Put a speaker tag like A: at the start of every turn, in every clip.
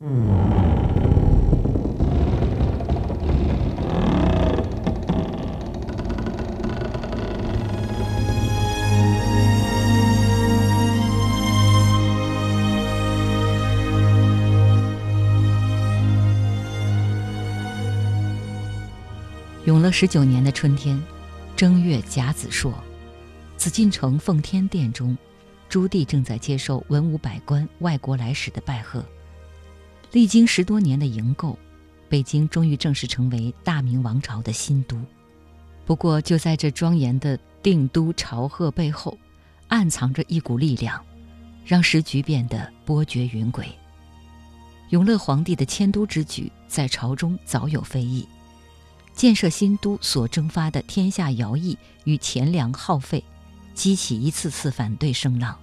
A: 永乐十九年的春天，正月甲子朔，紫禁城奉天殿中，朱棣正在接受文武百官、外国来使的拜贺。历经十多年的营构，北京终于正式成为大明王朝的新都。不过，就在这庄严的定都朝贺背后，暗藏着一股力量，让时局变得波谲云诡。永乐皇帝的迁都之举，在朝中早有非议。建设新都所蒸发的天下徭役与钱粮耗费，激起一次次反对声浪。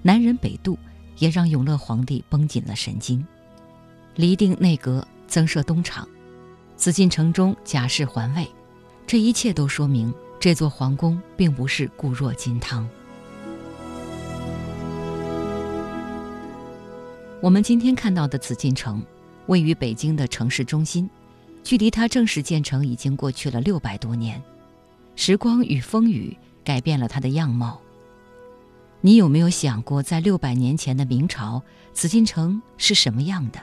A: 南人北渡也让永乐皇帝绷紧了神经。厘定内阁，增设东厂，紫禁城中假释环卫，这一切都说明这座皇宫并不是固若金汤。我们今天看到的紫禁城，位于北京的城市中心。距离它正式建成已经过去了六百多年，时光与风雨改变了它的样貌。你有没有想过，在六百年前的明朝，紫禁城是什么样的？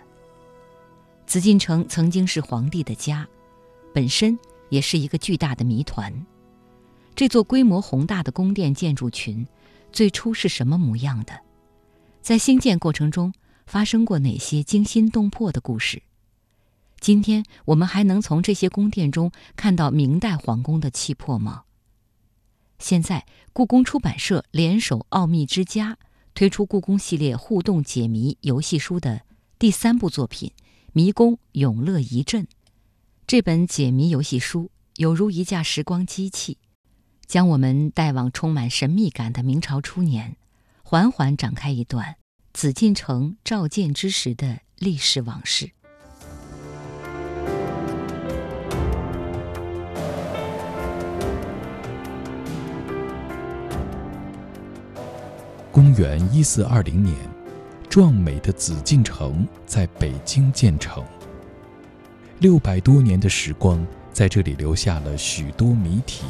A: 紫禁城曾经是皇帝的家，本身也是一个巨大的谜团。这座规模宏大的宫殿建筑群，最初是什么模样的？在兴建过程中发生过哪些惊心动魄的故事？今天我们还能从这些宫殿中看到明代皇宫的气魄吗？现在，故宫出版社联手奥秘之家推出故宫系列互动解谜游戏书的第三部作品《迷宫永乐遗阵》。这本解谜游戏书犹如一架时光机器，将我们带往充满神秘感的明朝初年，缓缓展开一段紫禁城召建之时的历史往事。
B: 公元一四二零年，壮美的紫禁城在北京建成。六百多年的时光在这里留下了许多谜题，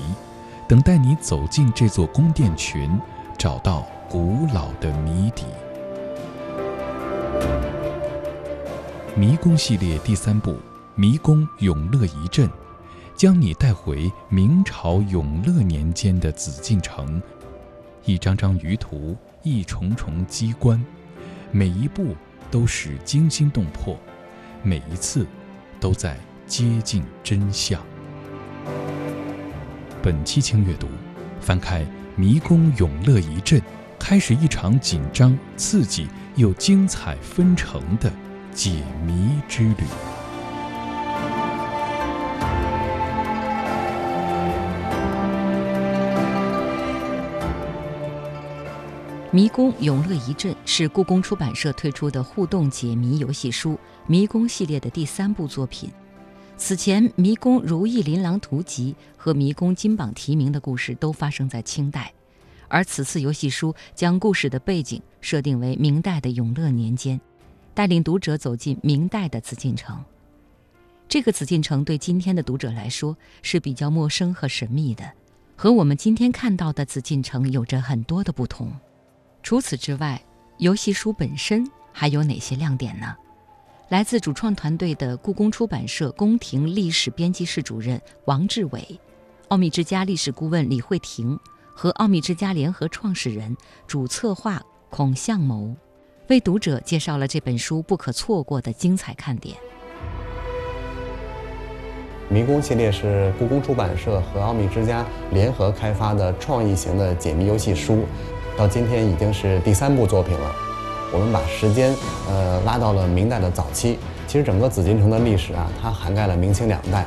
B: 等待你走进这座宫殿群，找到古老的谜底。迷宫系列第三部《迷宫永乐遗阵》，将你带回明朝永乐年间的紫禁城，一张张舆图。一重重机关，每一步都是惊心动魄，每一次都在接近真相。本期轻阅读，翻开《迷宫永乐遗镇》，开始一场紧张、刺激又精彩纷呈的解谜之旅。
A: 《迷宫永乐遗阵》是故宫出版社推出的互动解谜游戏书《迷宫》系列的第三部作品。此前，《迷宫如意琳琅图集》和《迷宫金榜题名》的故事都发生在清代，而此次游戏书将故事的背景设定为明代的永乐年间，带领读者走进明代的紫禁城。这个紫禁城对今天的读者来说是比较陌生和神秘的，和我们今天看到的紫禁城有着很多的不同。除此之外，游戏书本身还有哪些亮点呢？来自主创团队的故宫出版社宫廷历史编辑室主任王志伟、奥秘之家历史顾问李慧婷和奥秘之家联合创始人、主策划孔向谋，为读者介绍了这本书不可错过的精彩看点。
C: 迷宫系列是故宫出版社和奥秘之家联合开发的创意型的解谜游戏书。到今天已经是第三部作品了，我们把时间呃拉到了明代的早期。其实整个紫禁城的历史啊，它涵盖了明清两代，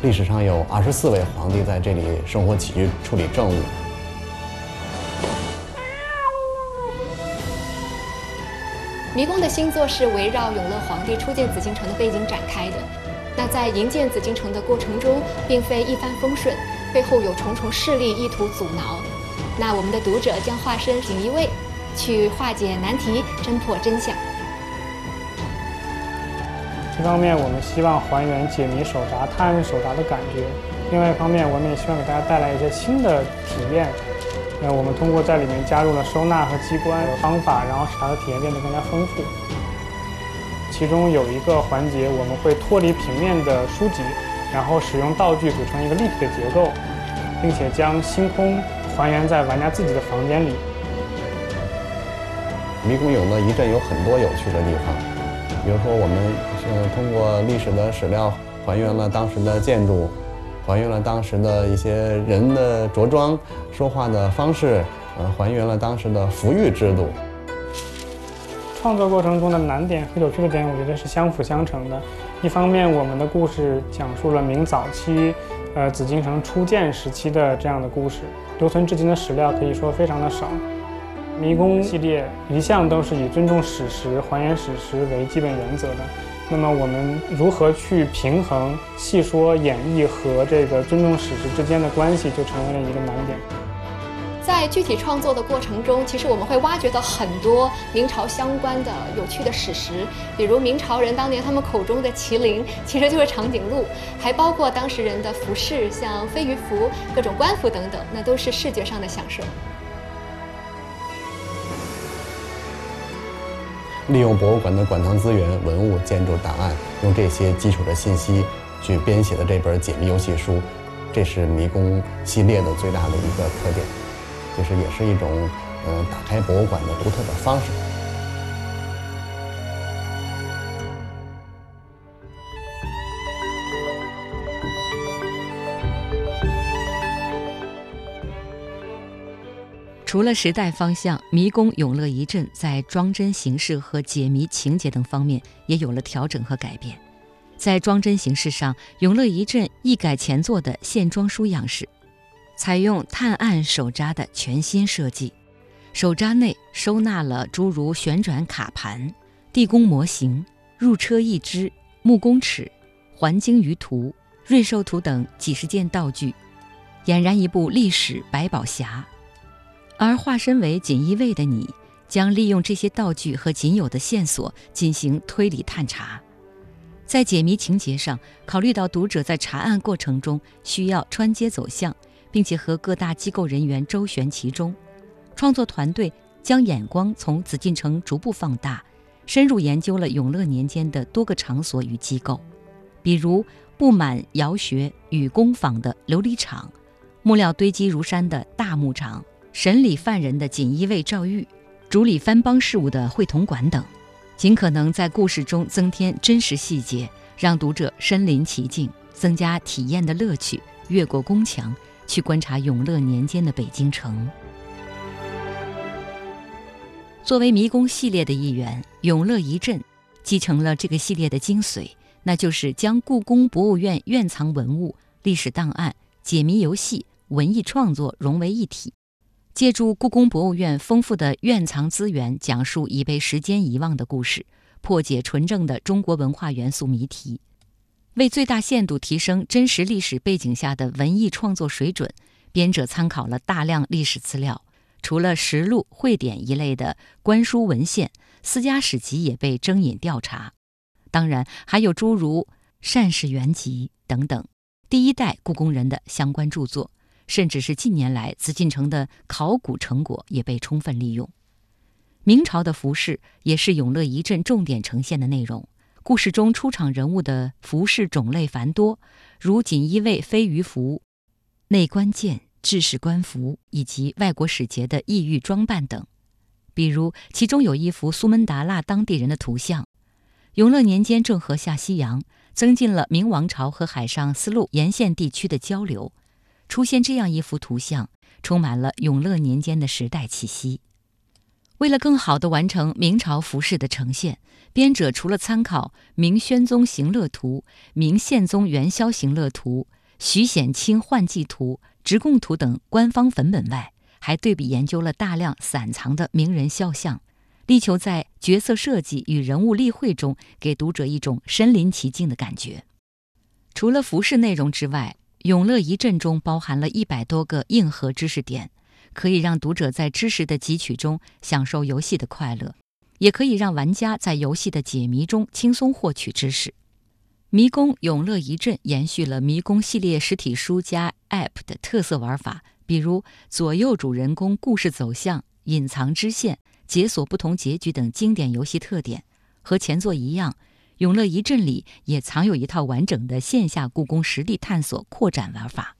C: 历史上有二十四位皇帝在这里生活起居、处理政务。
D: 迷宫的新作是围绕永乐皇帝初建紫禁城的背景展开的。那在营建紫禁城的过程中，并非一帆风顺，背后有重重势力意图阻挠。那我们的读者将化身锦衣卫，去化解难题，侦破真相。
E: 一方面，我们希望还原解谜手札、探案手札的感觉；另外一方面，我们也希望给大家带来一些新的体验。那我们通过在里面加入了收纳和机关的方法，然后使它的体验变得更加丰富。其中有一个环节，我们会脱离平面的书籍，然后使用道具组成一个立体的结构，并且将星空还原在玩家自己的房间里。
C: 迷宫永乐一镇有很多有趣的地方，比如说我们是通过历史的史料还原了当时的建筑，还原了当时的一些人的着装、说话的方式，呃，还原了当时的服役制度。
E: 创作过程中的难点和有趣的点，我觉得是相辅相成的。一方面，我们的故事讲述了明早期，呃，紫禁城初建时期的这样的故事，留存至今的史料可以说非常的少。迷宫系列一向都是以尊重史实、还原史实为基本原则的。那么，我们如何去平衡细说演绎和这个尊重史实之间的关系，就成为了一个难点。
D: 在具体创作的过程中，其实我们会挖掘到很多明朝相关的有趣的史实，比如明朝人当年他们口中的麒麟其实就是长颈鹿，还包括当时人的服饰，像飞鱼服、各种官服等等，那都是视觉上的享受。
C: 利用博物馆的馆藏资源、文物、建筑档案，用这些基础的信息去编写的这本解谜游戏书，这是迷宫系列的最大的一个特点。其实也是一种，嗯，打开博物馆的独特的方式。
A: 除了时代方向，迷宫永乐遗镇在装帧形式和解谜情节等方面也有了调整和改变。在装帧形式上，永乐遗镇一改前作的线装书样式。采用探案手札的全新设计，手札内收纳了诸如旋转卡盘、地宫模型、入车一只、木工尺、环鲸鱼图、瑞兽图等几十件道具，俨然一部历史百宝匣。而化身为锦衣卫的你，将利用这些道具和仅有的线索进行推理探查。在解谜情节上，考虑到读者在查案过程中需要穿街走巷。并且和各大机构人员周旋其中，创作团队将眼光从紫禁城逐步放大，深入研究了永乐年间的多个场所与机构，比如布满窑穴与工坊的琉璃厂，木料堆积如山的大牧场，审理犯人的锦衣卫赵玉，主理藩邦事务的会同馆等，尽可能在故事中增添真实细节，让读者身临其境，增加体验的乐趣，越过宫墙。去观察永乐年间的北京城。作为迷宫系列的一员，永乐一镇继承了这个系列的精髓，那就是将故宫博物院院藏文物、历史档案、解谜游戏、文艺创作融为一体，借助故宫博物院丰富的院藏资源，讲述已被时间遗忘的故事，破解纯正的中国文化元素谜题。为最大限度提升真实历史背景下的文艺创作水准，编者参考了大量历史资料。除了实录、汇典一类的官书文献，私家史籍也被征引调查。当然，还有诸如《善事原集》等等第一代故宫人的相关著作，甚至是近年来紫禁城的考古成果也被充分利用。明朝的服饰也是永乐遗镇重点呈现的内容。故事中出场人物的服饰种类繁多，如锦衣卫飞鱼服、内官监制式官服以及外国使节的异域装扮等。比如，其中有一幅苏门答腊当地人的图像。永乐年间郑和下西洋，增进了明王朝和海上丝路沿线地区的交流。出现这样一幅图像，充满了永乐年间的时代气息。为了更好地完成明朝服饰的呈现。编者除了参考《明宣宗行乐图》《明宪宗元宵行乐图》《徐显清换季图》《直贡图》等官方粉本外，还对比研究了大量散藏的名人肖像，力求在角色设计与人物立绘中给读者一种身临其境的感觉。除了服饰内容之外，永乐一镇中包含了一百多个硬核知识点，可以让读者在知识的汲取中享受游戏的快乐。也可以让玩家在游戏的解谜中轻松获取知识。迷宫永乐一阵延续了迷宫系列实体书加 App 的特色玩法，比如左右主人公故事走向、隐藏支线、解锁不同结局等经典游戏特点。和前作一样，永乐一阵里也藏有一套完整的线下故宫实地探索扩展玩法。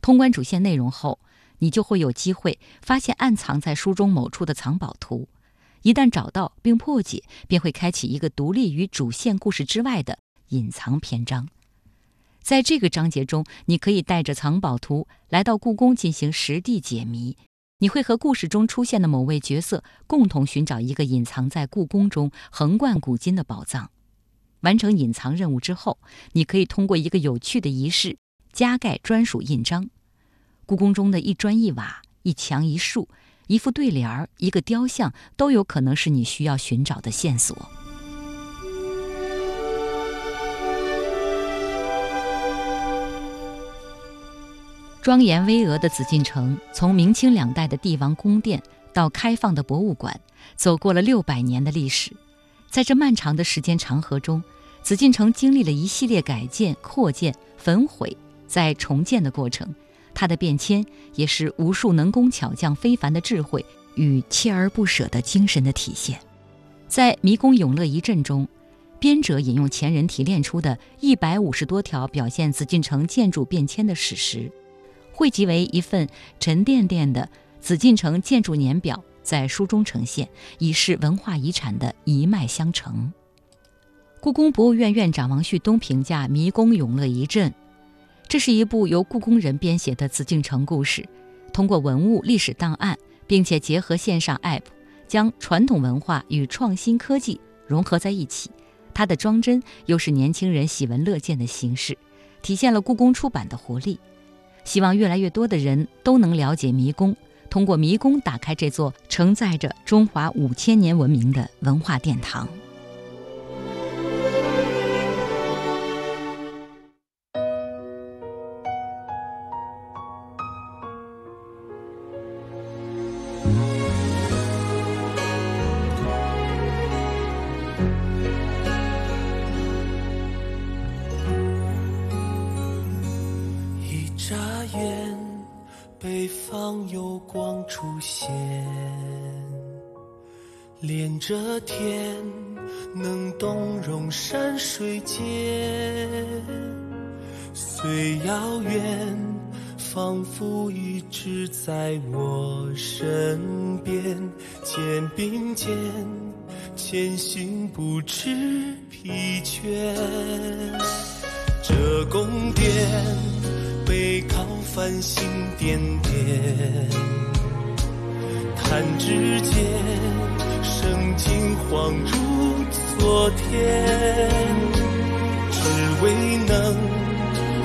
A: 通关主线内容后，你就会有机会发现暗藏在书中某处的藏宝图。一旦找到并破解，便会开启一个独立于主线故事之外的隐藏篇章。在这个章节中，你可以带着藏宝图来到故宫进行实地解谜。你会和故事中出现的某位角色共同寻找一个隐藏在故宫中横贯古今的宝藏。完成隐藏任务之后，你可以通过一个有趣的仪式加盖专属印章。故宫中的一砖一瓦、一墙一树。一副对联儿，一个雕像，都有可能是你需要寻找的线索。庄严巍峨的紫禁城，从明清两代的帝王宫殿到开放的博物馆，走过了六百年的历史。在这漫长的时间长河中，紫禁城经历了一系列改建、扩建、焚毁、再重建的过程。它的变迁也是无数能工巧匠非凡的智慧与锲而不舍的精神的体现。在《迷宫永乐一阵》中，编者引用前人提炼出的一百五十多条表现紫禁城建筑变迁的史实，汇集为一份沉甸甸的紫禁城建筑年表，在书中呈现，以示文化遗产的一脉相承。故宫博物院院长王旭东评价《迷宫永乐一阵》。这是一部由故宫人编写的紫禁城故事，通过文物历史档案，并且结合线上 App，将传统文化与创新科技融合在一起。它的装帧又是年轻人喜闻乐见的形式，体现了故宫出版的活力。希望越来越多的人都能了解迷宫，通过迷宫打开这座承载着中华五千年文明的文化殿堂。
F: 连着天，能动容山水间。虽遥远，仿佛一直在我身边。肩并肩，前行不知疲倦。这宫殿背靠繁星点点，弹指间。恍如昨天，只为能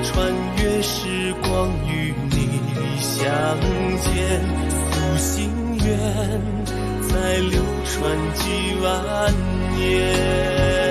F: 穿越时光与你相见。负心愿，再流传几万年。